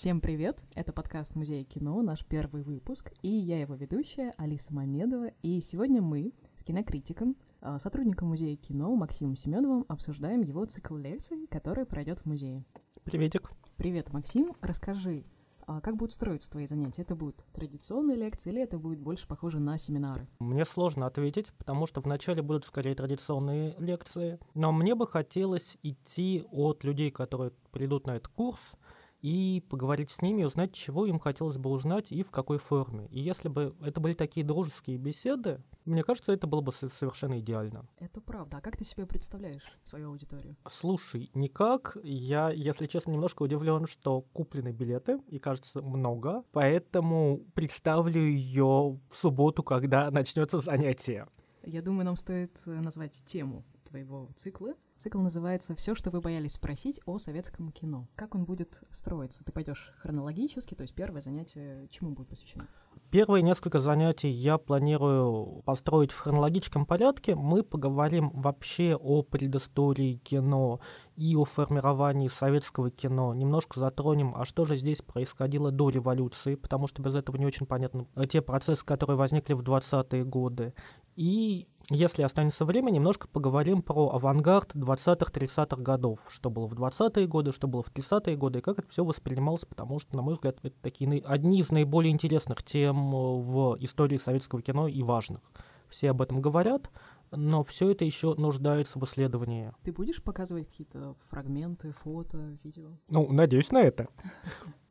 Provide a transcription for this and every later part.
Всем привет! Это подкаст Музея кино, наш первый выпуск, и я его ведущая Алиса Мамедова. И сегодня мы с кинокритиком, а, сотрудником Музея кино Максимом Семеновым обсуждаем его цикл лекций, который пройдет в музее. Приветик. Привет, Максим. Расскажи, а как будут строиться твои занятия? Это будут традиционные лекции или это будет больше похоже на семинары? Мне сложно ответить, потому что вначале будут скорее традиционные лекции, но мне бы хотелось идти от людей, которые придут на этот курс, и поговорить с ними, узнать, чего им хотелось бы узнать и в какой форме. И если бы это были такие дружеские беседы, мне кажется, это было бы совершенно идеально. Это правда. А как ты себе представляешь свою аудиторию? Слушай, никак. Я, если честно, немножко удивлен, что куплены билеты, и кажется много, поэтому представлю ее в субботу, когда начнется занятие. Я думаю, нам стоит э, назвать тему твоего цикла. Цикл называется «Все, что вы боялись спросить о советском кино». Как он будет строиться? Ты пойдешь хронологически, то есть первое занятие чему будет посвящено? Первые несколько занятий я планирую построить в хронологическом порядке. Мы поговорим вообще о предыстории кино и о формировании советского кино. Немножко затронем, а что же здесь происходило до революции, потому что без этого не очень понятно те процессы, которые возникли в 20-е годы. И если останется время, немножко поговорим про авангард 20-30-х годов, что было в 20-е годы, что было в 30-е годы, и как это все воспринималось, потому что, на мой взгляд, это такие одни из наиболее интересных тем в истории советского кино и важных. Все об этом говорят, но все это еще нуждается в исследовании. Ты будешь показывать какие-то фрагменты, фото, видео? Ну, надеюсь на это.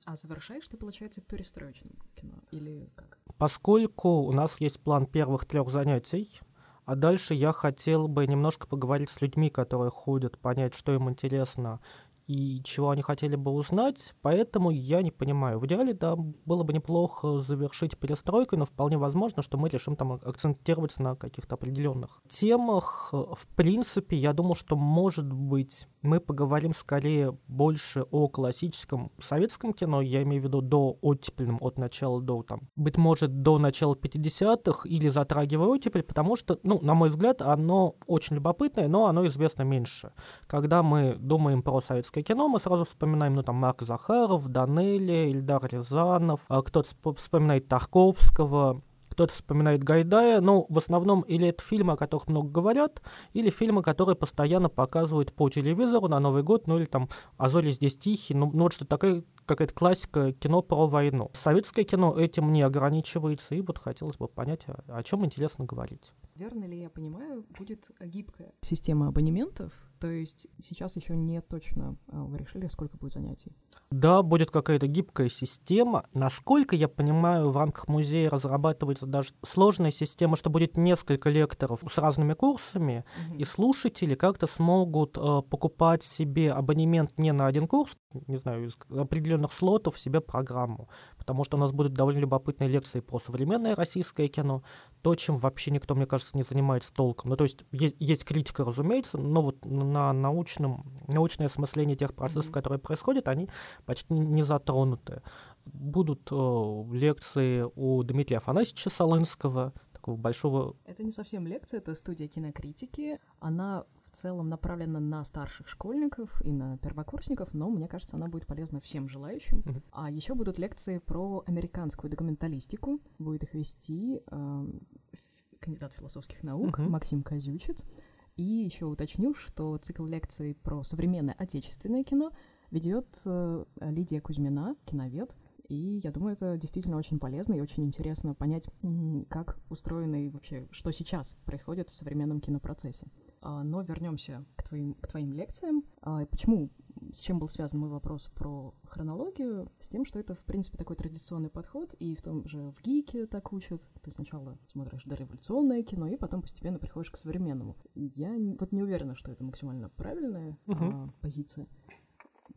А завершаешь ты, получается, перестроечным кино или как? Поскольку у нас есть план первых трех занятий, а дальше я хотел бы немножко поговорить с людьми, которые ходят, понять, что им интересно и чего они хотели бы узнать, поэтому я не понимаю. В идеале, да, было бы неплохо завершить перестройкой, но вполне возможно, что мы решим там акцентироваться на каких-то определенных темах. В принципе, я думаю, что, может быть, мы поговорим скорее больше о классическом советском кино, я имею в виду до оттепельном, от начала до, там, быть может, до начала 50-х, или затрагивая оттепель, потому что, ну, на мой взгляд, оно очень любопытное, но оно известно меньше. Когда мы думаем про советское кино, мы сразу вспоминаем, ну, там, Марк Захаров, Данелли, Ильдар Рязанов, а кто-то вспоминает Тарковского, кто-то вспоминает Гайдая, но в основном или это фильмы, о которых много говорят, или фильмы, которые постоянно показывают по телевизору на Новый год, ну или там «А здесь тихие», ну, ну вот что такая какая-то классика кино про войну. Советское кино этим не ограничивается, и вот хотелось бы понять, о, о чем интересно говорить. Верно ли я понимаю, будет гибкая система абонементов, то есть сейчас еще не точно а, вы решили, сколько будет занятий? Да, будет какая-то гибкая система. Насколько я понимаю, в рамках музея разрабатывается даже сложная система, что будет несколько лекторов с разными курсами, угу. и слушатели как-то смогут э, покупать себе абонемент не на один курс, не знаю, из определенных слотов себе программу, потому что у нас будут довольно любопытные лекции про современное российское кино, то, чем вообще никто, мне кажется, не занимается толком. Ну, то есть есть, есть критика, разумеется, но вот на научном, научное осмысление тех процессов, mm-hmm. которые происходят, они почти не затронуты. Будут э, лекции у Дмитрия Афанасьевича Солынского, такого большого... Это не совсем лекция, это студия кинокритики. Она в целом направлена на старших школьников и на первокурсников, но мне кажется, она будет полезна всем желающим. Mm-hmm. А еще будут лекции про американскую документалистику. Будет их вести э, кандидат философских наук mm-hmm. Максим Козючец. И еще уточню, что цикл лекций про современное отечественное кино ведет э, Лидия Кузьмина, киновед. И я думаю, это действительно очень полезно и очень интересно понять, как устроено и вообще, что сейчас происходит в современном кинопроцессе. А, но вернемся к твоим, к твоим лекциям. А, почему, с чем был связан мой вопрос про хронологию? С тем, что это, в принципе, такой традиционный подход, и в том же в ГИКе так учат. Ты сначала смотришь дореволюционное кино, и потом постепенно приходишь к современному. Я вот не уверена, что это максимально правильная uh-huh. а, позиция.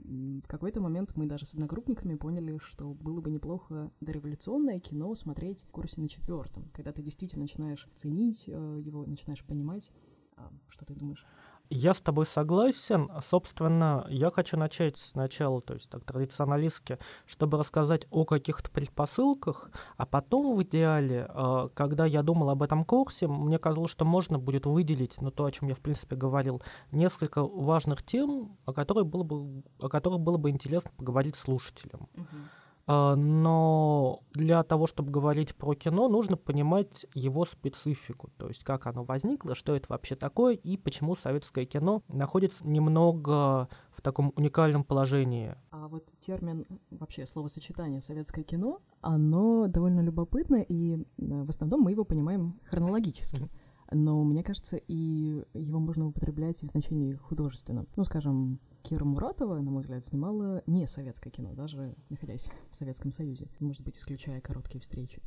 В какой-то момент мы даже с одногруппниками поняли, что было бы неплохо дореволюционное кино смотреть в курсе на четвертом, когда ты действительно начинаешь ценить э, его, начинаешь понимать, а, что ты думаешь? Я с тобой согласен. Собственно, я хочу начать сначала, то есть так традиционалистски, чтобы рассказать о каких-то предпосылках, а потом в идеале, э, когда я думал об этом курсе, мне казалось, что можно будет выделить, ну то, о чем я в принципе говорил, несколько важных тем, о которых было бы, о которых было бы интересно поговорить слушателям. Uh-huh. А, но для того, чтобы говорить про кино, нужно понимать его специфику, то есть как оно возникло, что это вообще такое и почему советское кино находится немного в таком уникальном положении. А вот термин, вообще словосочетание «советское кино», оно довольно любопытно, и э, в основном мы его понимаем хронологически. Но мне кажется, и его можно употреблять и в значении художественном. Ну, скажем, Кира Муратова, на мой взгляд, снимала не советское кино, даже находясь в Советском Союзе, может быть, исключая короткие встречи.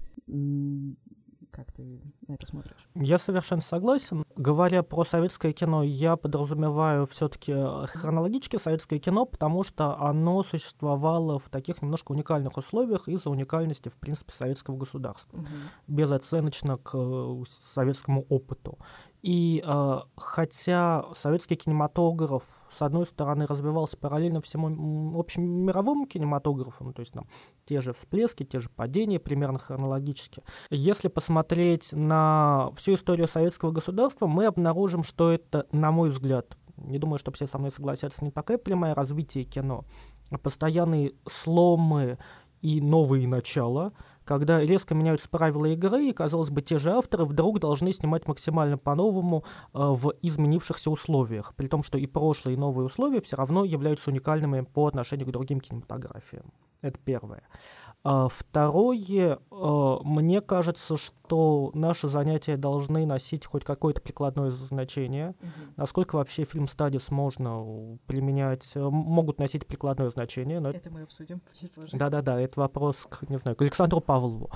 Как ты на это смотришь? Я совершенно согласен. Говоря про советское кино, я подразумеваю все-таки хронологически советское кино, потому что оно существовало в таких немножко уникальных условиях из-за уникальности, в принципе, советского государства, угу. безоценочно к э, советскому опыту. И э, хотя советский кинематограф, с одной стороны, развивался параллельно всему общемировому кинематографу, ну, то есть там те же всплески, те же падения, примерно хронологически. Если посмотреть на всю историю советского государства, мы обнаружим, что это, на мой взгляд, не думаю, что все со мной согласятся, не такое прямое развитие кино, а постоянные сломы и новые начала – когда резко меняются правила игры, и, казалось бы, те же авторы вдруг должны снимать максимально по-новому э, в изменившихся условиях, при том, что и прошлые, и новые условия все равно являются уникальными по отношению к другим кинематографиям. Это первое. А второе, э, мне кажется, что наши занятия должны носить хоть какое-то прикладное значение. Угу. Насколько вообще фильм Стадис можно применять, э, могут носить прикладное значение. Но это мы обсудим Да-да-да, это вопрос, к, не знаю, к Александру Павлову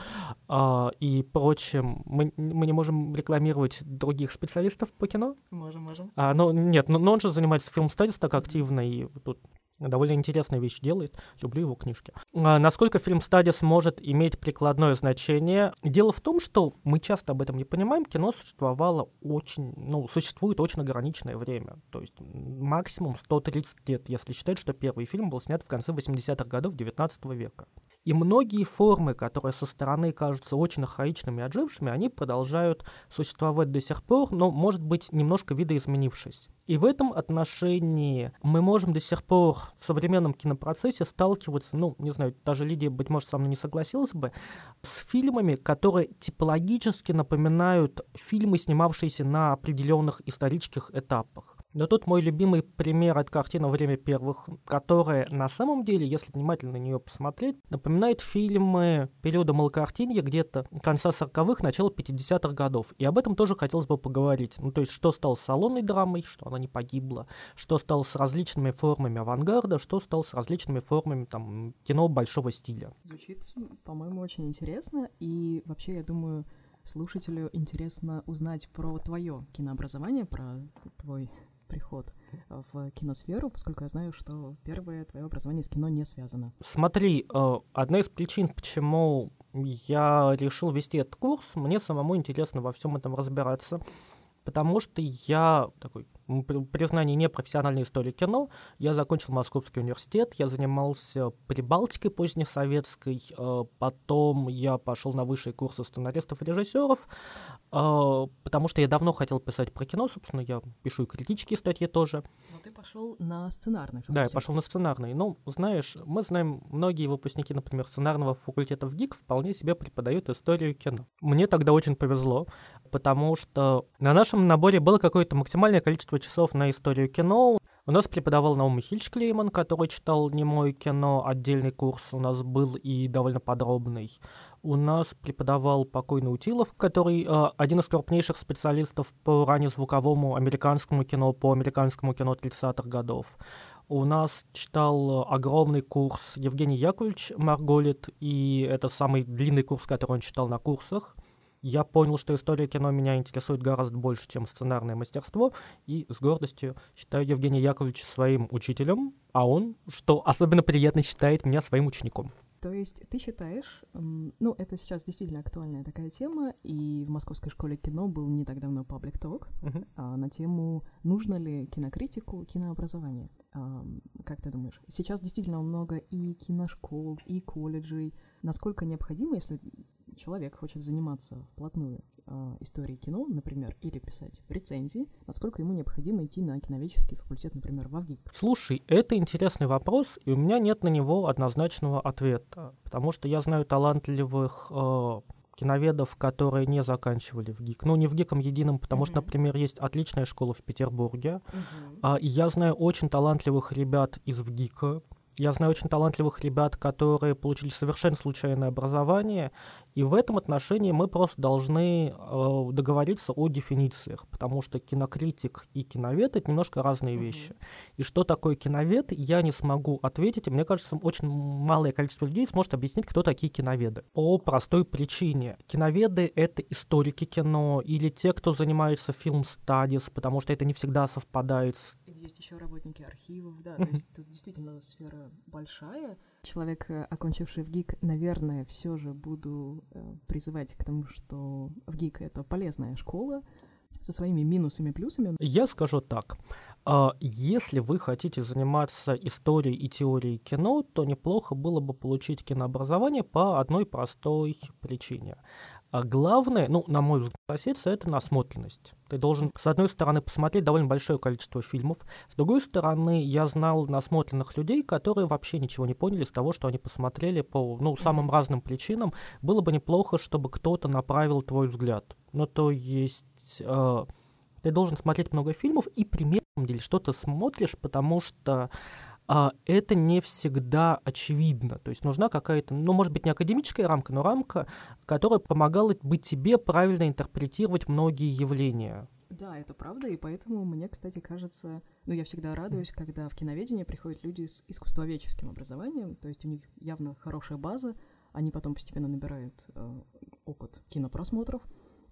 а, и прочим. Мы, мы не можем рекламировать других специалистов по кино? Можем, можем. А, ну, нет, но, но он же занимается фильм Стадис так активно, и тут довольно интересная вещь делает, люблю его книжки. А насколько фильм «Стадис» может иметь прикладное значение? Дело в том, что мы часто об этом не понимаем, кино существовало очень, ну, существует очень ограниченное время, то есть максимум 130 лет, если считать, что первый фильм был снят в конце 80-х годов 19 века. И многие формы, которые со стороны кажутся очень архаичными и отжившими, они продолжают существовать до сих пор, но, может быть, немножко видоизменившись. И в этом отношении мы можем до сих пор в современном кинопроцессе сталкиваться, ну, не знаю, даже Лидия, быть может, со мной не согласилась бы, с фильмами, которые типологически напоминают фильмы, снимавшиеся на определенных исторических этапах. Но тут мой любимый пример от картины «Время первых», которая на самом деле, если внимательно на нее посмотреть, напоминает фильмы периода Малкартинья где-то конца 40-х, начала 50-х годов. И об этом тоже хотелось бы поговорить. Ну, то есть, что стало с салонной драмой, что она не погибла, что стало с различными формами авангарда, что стало с различными формами там, кино большого стиля. Звучит, по-моему, очень интересно. И вообще, я думаю, слушателю интересно узнать про твое кинообразование, про твой приход в киносферу, поскольку я знаю, что первое твое образование с кино не связано. Смотри, э, одна из причин, почему я решил вести этот курс, мне самому интересно во всем этом разбираться, потому что я такой признание непрофессиональной истории кино. Я закончил Московский университет, я занимался Прибалтикой позднесоветской, э, потом я пошел на высшие курсы сценаристов и режиссеров, э, потому что я давно хотел писать про кино, собственно, я пишу и критические статьи тоже. Но ты пошел на сценарный факультет. Да, я пошел на сценарный. Ну, знаешь, мы знаем, многие выпускники, например, сценарного факультета в ГИК вполне себе преподают историю кино. Мне тогда очень повезло, потому что на нашем наборе было какое-то максимальное количество часов на историю кино. У нас преподавал Наум Хильч Клейман, который читал немое кино, отдельный курс у нас был и довольно подробный. У нас преподавал покойный Утилов, который э, один из крупнейших специалистов по раннезвуковому американскому кино, по американскому кино 30-х годов. У нас читал огромный курс Евгений Яковлевич Марголит, и это самый длинный курс, который он читал на курсах я понял, что история кино меня интересует гораздо больше, чем сценарное мастерство, и с гордостью считаю Евгения Яковлевича своим учителем, а он, что особенно приятно, считает меня своим учеником. То есть ты считаешь, ну, это сейчас действительно актуальная такая тема, и в Московской школе кино был не так давно паблик ток uh-huh. а, на тему «Нужно ли кинокритику кинообразование?» а, Как ты думаешь? Сейчас действительно много и киношкол, и колледжей. Насколько необходимо, если человек хочет заниматься вплотную э, историей кино, например, или писать рецензии, насколько ему необходимо идти на киноведческий факультет, например, в ВГИК? Слушай, это интересный вопрос, и у меня нет на него однозначного ответа, потому что я знаю талантливых э, киноведов, которые не заканчивали в ГИК. Ну, не в ГИКом едином, потому mm-hmm. что, например, есть отличная школа в Петербурге. Mm-hmm. А, и я знаю очень талантливых ребят из ВГИКа, я знаю очень талантливых ребят, которые получили совершенно случайное образование, и в этом отношении мы просто должны э, договориться о дефинициях, потому что кинокритик и киновед — это немножко разные mm-hmm. вещи. И что такое киновед, я не смогу ответить, и мне кажется, очень малое количество людей сможет объяснить, кто такие киноведы. По простой причине. Киноведы — это историки кино или те, кто занимается фильм-стадис, потому что это не всегда совпадает с есть еще работники архивов, да, то есть тут действительно сфера большая. Человек, э, окончивший в ГИК, наверное, все же буду э, призывать к тому, что в ГИК это полезная школа со своими минусами, плюсами. Я скажу так. А, если вы хотите заниматься историей и теорией кино, то неплохо было бы получить кинообразование по одной простой причине. А главное, ну, на мой взгляд, соседство — это насмотренность. Ты должен, с одной стороны, посмотреть довольно большое количество фильмов, с другой стороны, я знал насмотренных людей, которые вообще ничего не поняли с того, что они посмотрели по, ну, самым разным причинам. Было бы неплохо, чтобы кто-то направил твой взгляд. Ну, то есть... Э, ты должен смотреть много фильмов и примерно деле что-то смотришь, потому что это не всегда очевидно. То есть нужна какая-то, ну, может быть, не академическая рамка, но рамка, которая помогала бы тебе правильно интерпретировать многие явления. Да, это правда, и поэтому мне, кстати, кажется, ну, я всегда радуюсь, когда в киноведение приходят люди с искусствоведческим образованием, то есть у них явно хорошая база, они потом постепенно набирают э, опыт кинопросмотров,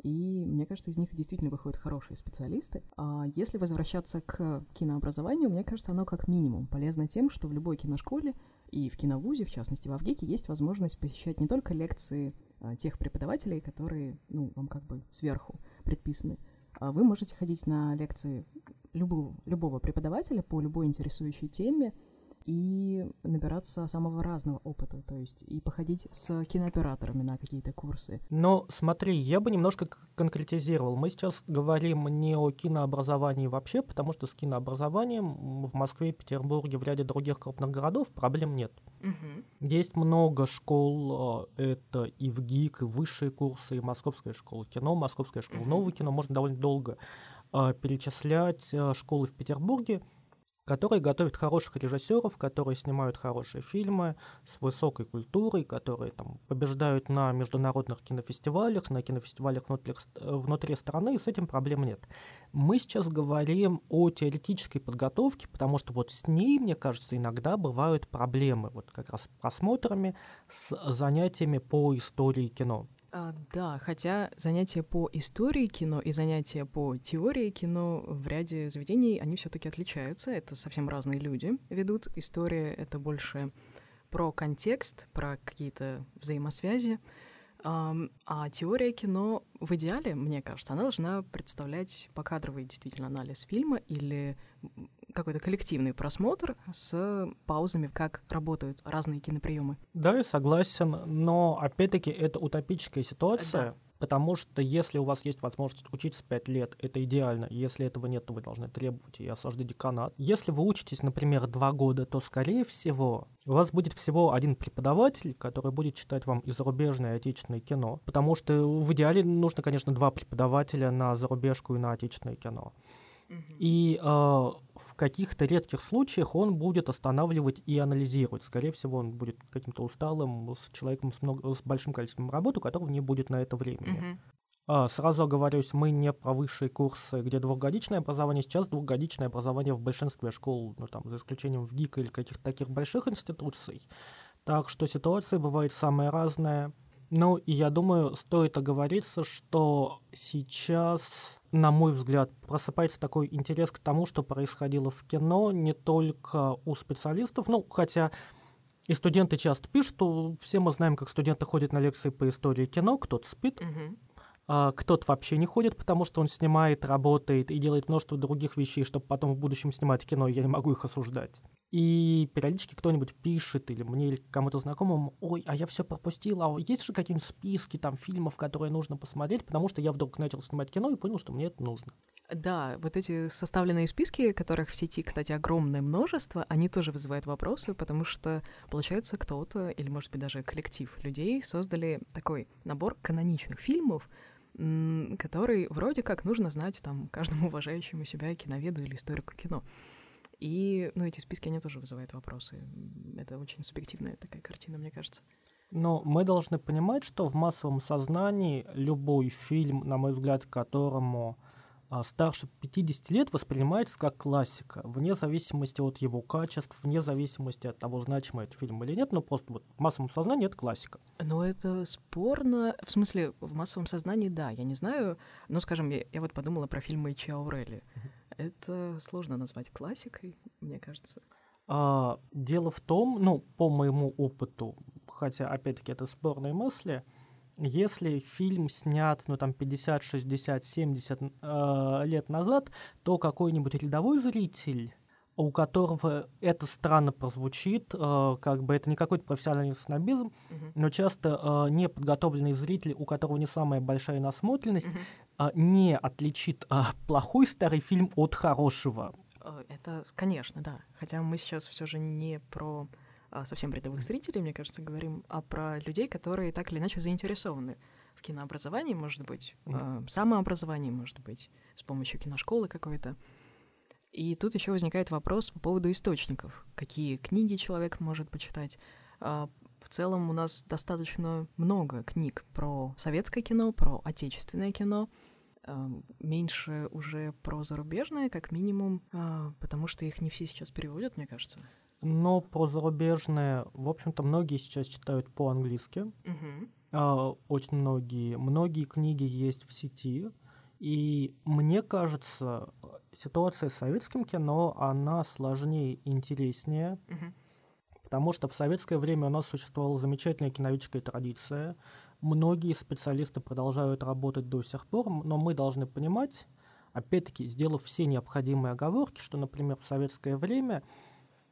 и мне кажется, из них действительно выходят хорошие специалисты. А если возвращаться к кинообразованию, мне кажется, оно как минимум полезно тем, что в любой киношколе и в киновузе, в частности в Авгике, есть возможность посещать не только лекции а, тех преподавателей, которые, ну, вам как бы сверху предписаны, а вы можете ходить на лекции любого, любого преподавателя по любой интересующей теме, и набираться самого разного опыта, то есть и походить с кинооператорами на какие-то курсы. Но смотри, я бы немножко конкретизировал. Мы сейчас говорим не о кинообразовании вообще, потому что с кинообразованием в Москве, Петербурге, в ряде других крупных городов проблем нет. Угу. Есть много школ, э, это и в ГИК, и высшие курсы, и Московская школа кино, Московская школа угу. нового кино, можно довольно долго э, перечислять э, школы в Петербурге которые готовят хороших режиссеров, которые снимают хорошие фильмы с высокой культурой, которые там побеждают на международных кинофестивалях, на кинофестивалях внутри, внутри страны, и с этим проблем нет. Мы сейчас говорим о теоретической подготовке, потому что вот с ней, мне кажется, иногда бывают проблемы, вот как раз с просмотрами, с занятиями по истории кино. А, да, хотя занятия по истории кино и занятия по теории кино в ряде заведений, они все таки отличаются. Это совсем разные люди ведут. История — это больше про контекст, про какие-то взаимосвязи. А, теория кино в идеале, мне кажется, она должна представлять покадровый действительно анализ фильма или какой-то коллективный просмотр с паузами, как работают разные киноприемы. Да, я согласен, но опять-таки это утопическая ситуация. Да. Потому что если у вас есть возможность учиться 5 лет, это идеально. Если этого нет, то вы должны требовать и осаждать деканат. Если вы учитесь, например, 2 года, то, скорее всего, у вас будет всего один преподаватель, который будет читать вам и зарубежное, и отечественное кино. Потому что в идеале нужно, конечно, два преподавателя на зарубежку и на отечественное кино. И э, в каких-то редких случаях он будет останавливать и анализировать. Скорее всего, он будет каким-то усталым, с человеком с, много, с большим количеством работы, у которого не будет на это времени. Uh-huh. Сразу оговорюсь, мы не про высшие курсы, где двухгодичное образование. Сейчас двухгодичное образование в большинстве школ, ну там, за исключением в ГИК или каких-то таких больших институций. Так что ситуация бывает самая разная. Ну, и я думаю, стоит оговориться, что сейчас, на мой взгляд, просыпается такой интерес к тому, что происходило в кино не только у специалистов, ну, хотя И студенты часто пишут, что все мы знаем, как студенты ходят на лекции по истории кино, кто-то спит, Мгм. а кто-то вообще не ходит, потому что он снимает, работает и делает множество других вещей, чтобы потом в будущем снимать кино, я не могу их осуждать. И периодически кто-нибудь пишет, или мне, или кому-то знакомому, ой, а я все пропустил, а есть же какие-нибудь списки там фильмов, которые нужно посмотреть, потому что я вдруг начал снимать кино и понял, что мне это нужно. Да, вот эти составленные списки, которых в сети, кстати, огромное множество, они тоже вызывают вопросы, потому что, получается, кто-то, или, может быть, даже коллектив людей создали такой набор каноничных фильмов, который вроде как нужно знать там каждому уважающему себя киноведу или историку кино. И, ну, эти списки, они тоже вызывают вопросы. Это очень субъективная такая картина, мне кажется. Но мы должны понимать, что в массовом сознании любой фильм, на мой взгляд, которому а, старше 50 лет воспринимается как классика, вне зависимости от его качеств, вне зависимости от того, значимый это фильм или нет, но просто вот в массовом сознании это классика. Но это спорно. В смысле, в массовом сознании, да, я не знаю. Но, скажем, я, я вот подумала про фильмы Чи Аурели. Это сложно назвать классикой, мне кажется. А, дело в том, ну, по моему опыту, хотя, опять-таки, это спорные мысли, если фильм снят, ну, там, 50, 60, 70 э, лет назад, то какой-нибудь рядовой зритель, у которого это странно прозвучит, э, как бы это не какой-то профессиональный снобизм, Мгм. но часто э, неподготовленный зритель, у которого не самая большая насмотренность, э, не отличит э, плохой старый фильм от хорошего. Это, конечно, да. Хотя мы сейчас все же не про совсем рядовых зрителей, мне кажется, говорим, а про людей, которые так или иначе заинтересованы в кинообразовании, может быть, э, самообразовании, может быть, с помощью киношколы какой-то. И тут еще возникает вопрос по поводу источников. Какие книги человек может почитать? А, В целом у нас достаточно много книг про советское кино, про отечественное кино. А, Меньше уже про зарубежное, как минимум, а, потому что их не все сейчас переводят, мне кажется. Но про зарубежное, в общем-то, многие сейчас читают по-английски. А, Очень многие. Многие книги есть в сети. И мне кажется, ситуация с советским кино, она сложнее и интереснее, Мгм. потому что в советское время у нас существовала замечательная киновическая традиция. Многие специалисты продолжают работать до сих пор, но мы должны понимать, опять-таки, сделав все необходимые оговорки, что, например, в советское время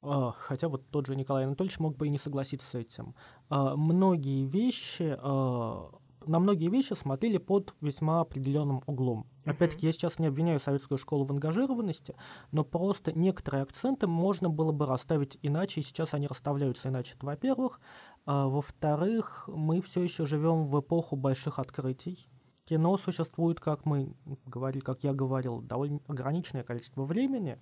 а, хотя вот тот же Николай Анатольевич мог бы и не согласиться с этим. а, Многие вещи, а, на многие вещи смотрели под весьма определенным углом. Опять-таки, я сейчас не обвиняю советскую школу в ангажированности, но просто некоторые акценты можно было бы расставить иначе, и сейчас они расставляются иначе. Во-первых. А, Во-вторых, мы все еще живем в эпоху больших открытий. Кино существует, как мы говорили, как я говорил, довольно ограниченное количество времени,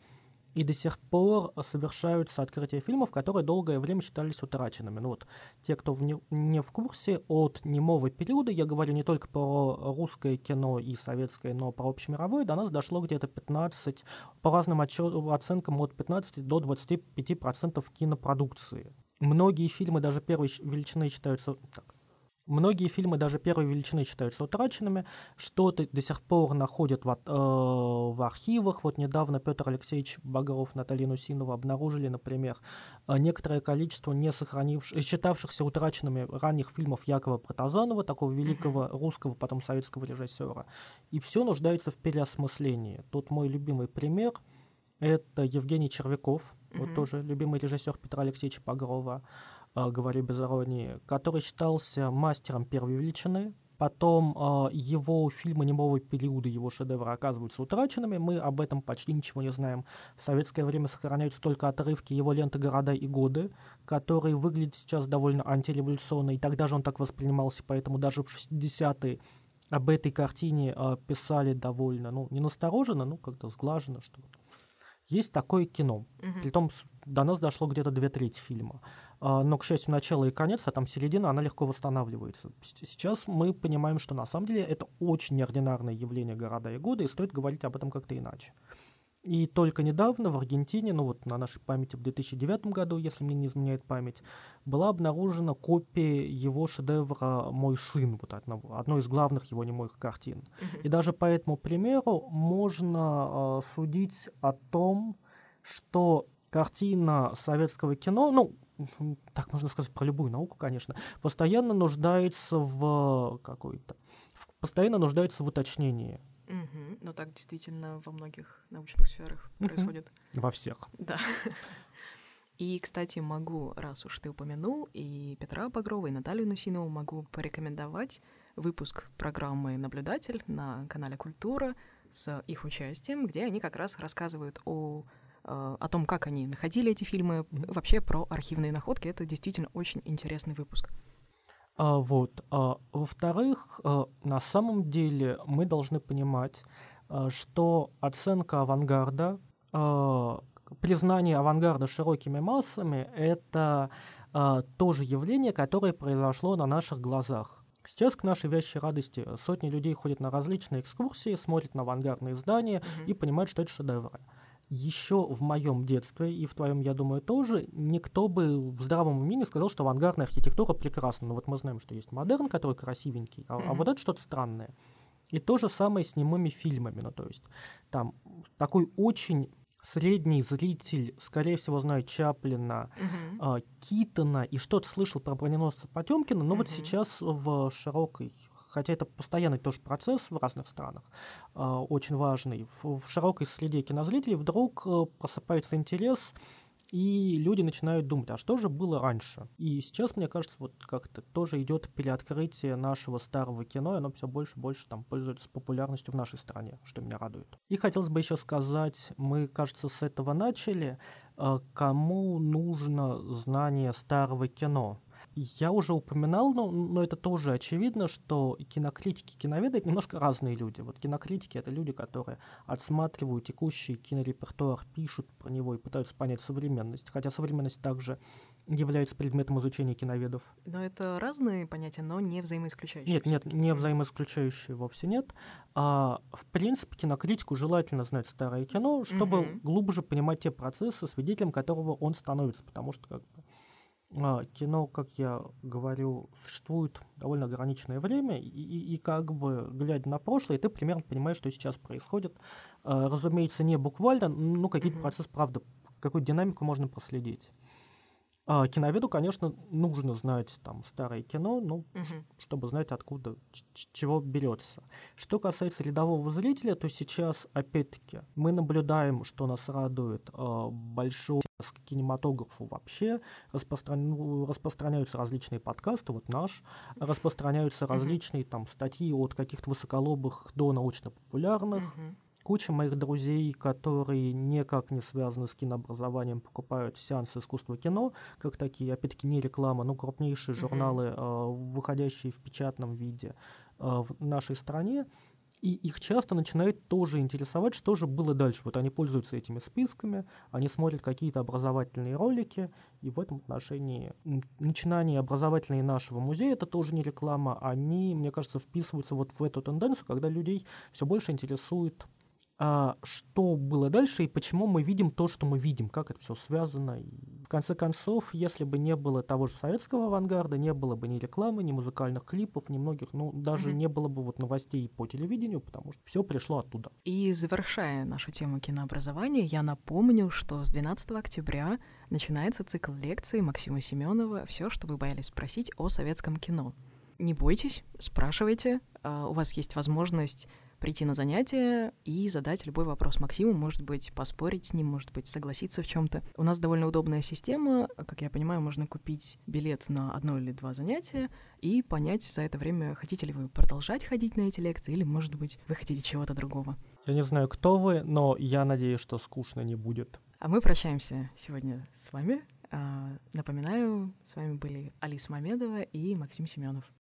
и до сих пор совершаются открытия фильмов, которые долгое время считались утраченными. Ну вот, те, кто в не, не в курсе, от немого периода, я говорю не только про русское кино и советское, но про общемировое, до нас дошло где-то 15, по разным отчё- оценкам, от 15 до 25% кинопродукции. Многие фильмы даже первой величины считаются... Так, Многие фильмы даже первой величины считаются утраченными, что-то до сих пор находят в, э, в архивах. Вот недавно Петр Алексеевич Багров, Наталья Нусинова обнаружили, например, э, некоторое количество не сохранивших, считавшихся утраченными ранних фильмов Якова Протазанова, такого великого русского, потом советского режиссера. И все нуждается в переосмыслении. Тут мой любимый пример – это Евгений Червяков, вот тоже любимый режиссер Петра Алексеевича Багрова э, говорю без иронии, который считался мастером первой величины. Потом э, его фильмы немого периода, его шедевры оказываются утраченными. Мы об этом почти ничего не знаем. В советское время сохраняются только отрывки его ленты «Города и годы», которые выглядят сейчас довольно антиреволюционно, и тогда же он так воспринимался, поэтому даже в 60-е об этой картине э, писали довольно, ну, не настороженно, ну, как-то сглаженно, что. Есть такое кино. Мгм. Притом с- до нас дошло где-то две трети фильма. А, Но, к счастью, начало и конец, а там середина, она легко восстанавливается. Сейчас мы понимаем, что на самом деле это очень неординарное явление города и года, и стоит говорить об этом как-то иначе. И только недавно в Аргентине, ну вот на нашей памяти в 2009 году, если мне не изменяет память, была обнаружена копия его шедевра «Мой сын», вот одного, одной из главных его немых картин. И даже по этому примеру можно э, судить о том, что картина советского кино, ну, так можно сказать про любую науку, конечно, постоянно нуждается в какой-то, постоянно нуждается в уточнении. Угу. Но так действительно во многих научных сферах угу. происходит. Во всех. Да. И, кстати, могу, раз уж ты упомянул, и Петра Багрова, и Наталью Нусинову могу порекомендовать выпуск программы «Наблюдатель» на канале «Культура» с их участием, где они как раз рассказывают о о том, как они находили эти фильмы, вообще про архивные находки. Это действительно очень интересный выпуск. А, вот. А, во-вторых, а, на самом деле мы должны понимать, а, что оценка авангарда, а, признание авангарда широкими массами — это а, тоже явление, которое произошло на наших глазах. Сейчас, к нашей вящей радости, сотни людей ходят на различные экскурсии, смотрят на авангардные здания mm-hmm. и понимают, что это шедевры. Еще в моем детстве, и в твоем, я думаю, тоже, никто бы в здравом уме не сказал, что авангардная архитектура прекрасна. Но вот мы знаем, что есть модерн, который красивенький, а, mm-hmm. а вот это что-то странное. И то же самое с немыми фильмами. Ну, то есть там такой очень средний зритель, скорее всего, знает Чаплина, uh-huh. э, Китона и что-то слышал про броненосца Потемкина, но uh-huh. вот сейчас в широкой хотя это постоянный тоже процесс в разных странах, э, очень важный. В, в широкой среде кинозрителей вдруг э, просыпается интерес и люди начинают думать, а что же было раньше? И сейчас, мне кажется, вот как-то тоже идет переоткрытие нашего старого кино, и оно все больше и больше там пользуется популярностью в нашей стране, что меня радует. И хотелось бы еще сказать, мы, кажется, с этого начали, э, кому нужно знание старого кино. Я уже упоминал, но, но это тоже очевидно, что кинокритики, киноведы — это немножко разные люди. Вот кинокритики — это люди, которые отсматривают текущий кинорепертуар, пишут про него и пытаются понять современность. Хотя современность также является предметом изучения киноведов. Но это разные понятия, но не взаимоисключающие. Нет, нет, не взаимоисключающие вовсе нет. А, в принципе, кинокритику желательно знать старое кино, чтобы угу. глубже понимать те процессы, свидетелем которого он становится, потому что как кино, как я говорю, существует довольно ограниченное время, и, и, и как бы глядя на прошлое, ты примерно понимаешь, что сейчас происходит. А, разумеется, не буквально, но какие-то mm-hmm. процессы, правда, какую динамику можно проследить. А, киноведу, конечно, нужно знать там старое кино, ну, угу. чтобы знать, откуда, чего берется. Что касается рядового зрителя, то сейчас, опять-таки, мы наблюдаем, что нас радует э, большой к кинематографу вообще, распростран... Распространяются различные подкасты, вот наш, распространяются различные там статьи от каких-то высоколобых до научно-популярных, Куча моих друзей, которые никак не связаны с кинообразованием, покупают сеансы искусства кино, как такие, опять-таки, не реклама, но крупнейшие журналы, mm-hmm. выходящие в печатном виде а, в нашей стране. И их часто начинает тоже интересовать, что же было дальше. Вот они пользуются этими списками, они смотрят какие-то образовательные ролики, и в этом отношении начинание образовательные нашего музея, это тоже не реклама, они, мне кажется, вписываются вот в эту тенденцию, когда людей все больше интересует что было дальше и почему мы видим то, что мы видим, как это все связано. И в конце концов, если бы не было того же советского авангарда, не было бы ни рекламы, ни музыкальных клипов, ни многих, ну, даже mm-hmm. не было бы вот новостей по телевидению, потому что все пришло оттуда. И завершая нашу тему кинообразования, я напомню, что с 12 октября начинается цикл лекций Максима Семенова «Все, что вы боялись спросить о советском кино». Не бойтесь, спрашивайте, а, у вас есть возможность прийти на занятие и задать любой вопрос Максиму, может быть, поспорить с ним, может быть, согласиться в чем-то. У нас довольно удобная система, как я понимаю, можно купить билет на одно или два занятия и понять за это время, хотите ли вы продолжать ходить на эти лекции, или, может быть, вы хотите чего-то другого. Я не знаю, кто вы, но я надеюсь, что скучно не будет. А мы прощаемся сегодня с вами. А, напоминаю, с вами были Алиса Мамедова и Максим Семенов.